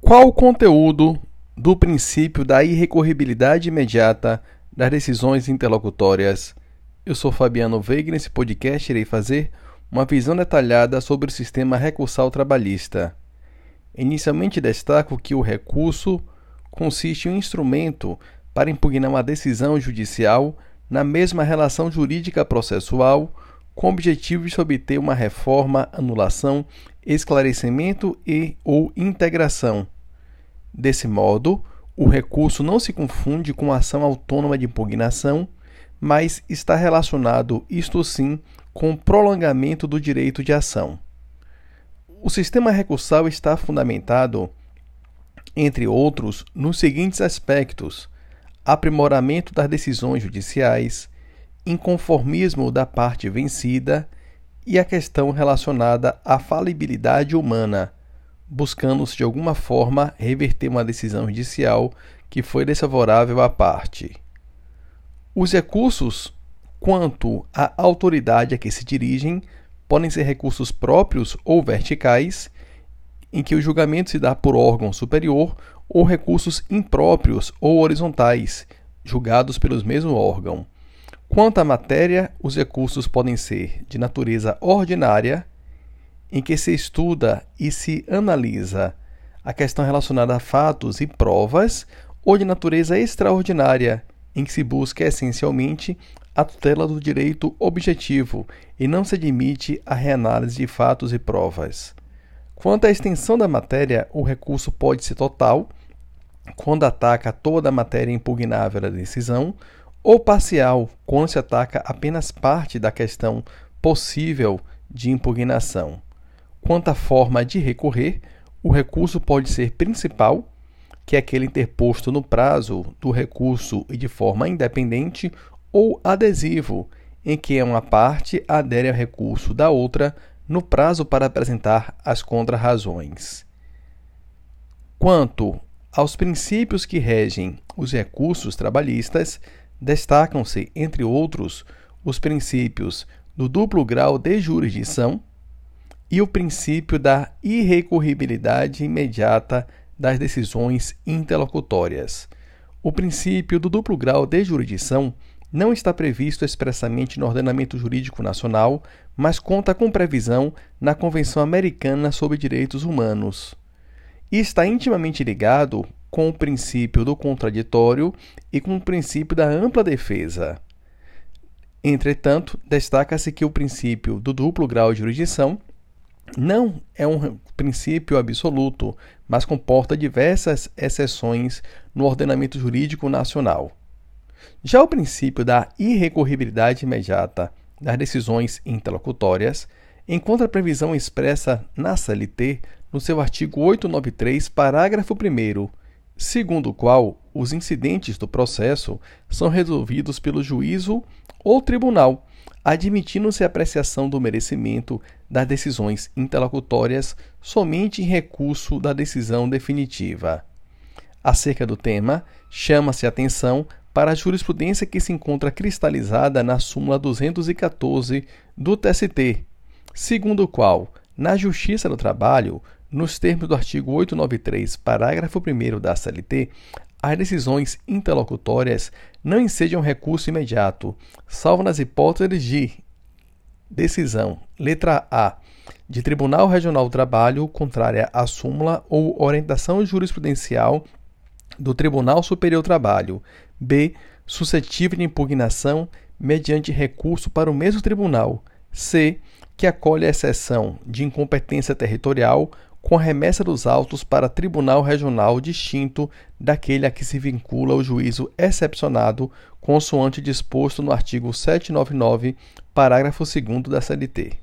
Qual o conteúdo do princípio da irrecorribilidade imediata das decisões interlocutórias? Eu sou Fabiano Veiga e nesse podcast irei fazer uma visão detalhada sobre o sistema recursal trabalhista. Inicialmente destaco que o recurso consiste em um instrumento para impugnar uma decisão judicial na mesma relação jurídica processual, com o objetivo de se obter uma reforma, anulação, esclarecimento e ou integração. Desse modo, o recurso não se confunde com a ação autônoma de impugnação, mas está relacionado, isto sim, com o prolongamento do direito de ação. O sistema recursal está fundamentado, entre outros, nos seguintes aspectos: aprimoramento das decisões judiciais, inconformismo da parte vencida e a questão relacionada à falibilidade humana, buscando-se de alguma forma reverter uma decisão judicial que foi desfavorável à parte. Os recursos quanto à autoridade a que se dirigem podem ser recursos próprios ou verticais, em que o julgamento se dá por órgão superior, ou recursos impróprios ou horizontais, julgados pelos mesmo órgão. Quanto à matéria, os recursos podem ser de natureza ordinária, em que se estuda e se analisa a questão relacionada a fatos e provas, ou de natureza extraordinária, em que se busca essencialmente a tutela do direito objetivo e não se admite a reanálise de fatos e provas. Quanto à extensão da matéria, o recurso pode ser total, quando ataca toda a matéria impugnável da decisão, ou parcial, quando se ataca apenas parte da questão possível de impugnação. Quanto à forma de recorrer, o recurso pode ser principal, que é aquele interposto no prazo do recurso e de forma independente, ou adesivo, em que uma parte adere ao recurso da outra no prazo para apresentar as contrarrazões. Quanto aos princípios que regem os recursos trabalhistas, destacam-se, entre outros, os princípios do duplo grau de jurisdição e o princípio da irrecorribilidade imediata das decisões interlocutórias. O princípio do duplo grau de jurisdição não está previsto expressamente no ordenamento jurídico nacional, mas conta com previsão na Convenção Americana sobre Direitos Humanos. E está intimamente ligado com o princípio do contraditório e com o princípio da ampla defesa. Entretanto, destaca-se que o princípio do duplo grau de jurisdição não é um princípio absoluto, mas comporta diversas exceções no ordenamento jurídico nacional. Já o princípio da irrecorribilidade imediata das decisões interlocutórias encontra previsão expressa na CLT no seu artigo 893, parágrafo 1, segundo o qual os incidentes do processo são resolvidos pelo juízo ou tribunal, admitindo-se a apreciação do merecimento das decisões interlocutórias somente em recurso da decisão definitiva. Acerca do tema, chama-se atenção para a jurisprudência que se encontra cristalizada na súmula 214 do TST, segundo o qual, na Justiça do Trabalho, nos termos do artigo 893, parágrafo 1 da CLT, as decisões interlocutórias não ensejam recurso imediato, salvo nas hipóteses de decisão, letra A, de Tribunal Regional do Trabalho contrária à súmula ou orientação jurisprudencial do Tribunal Superior do Trabalho, B. Suscetível de impugnação mediante recurso para o mesmo tribunal. C. Que acolhe a exceção de incompetência territorial com a remessa dos autos para tribunal regional distinto daquele a que se vincula o juízo excepcionado, consoante disposto no artigo 799, parágrafo 2 da CLT.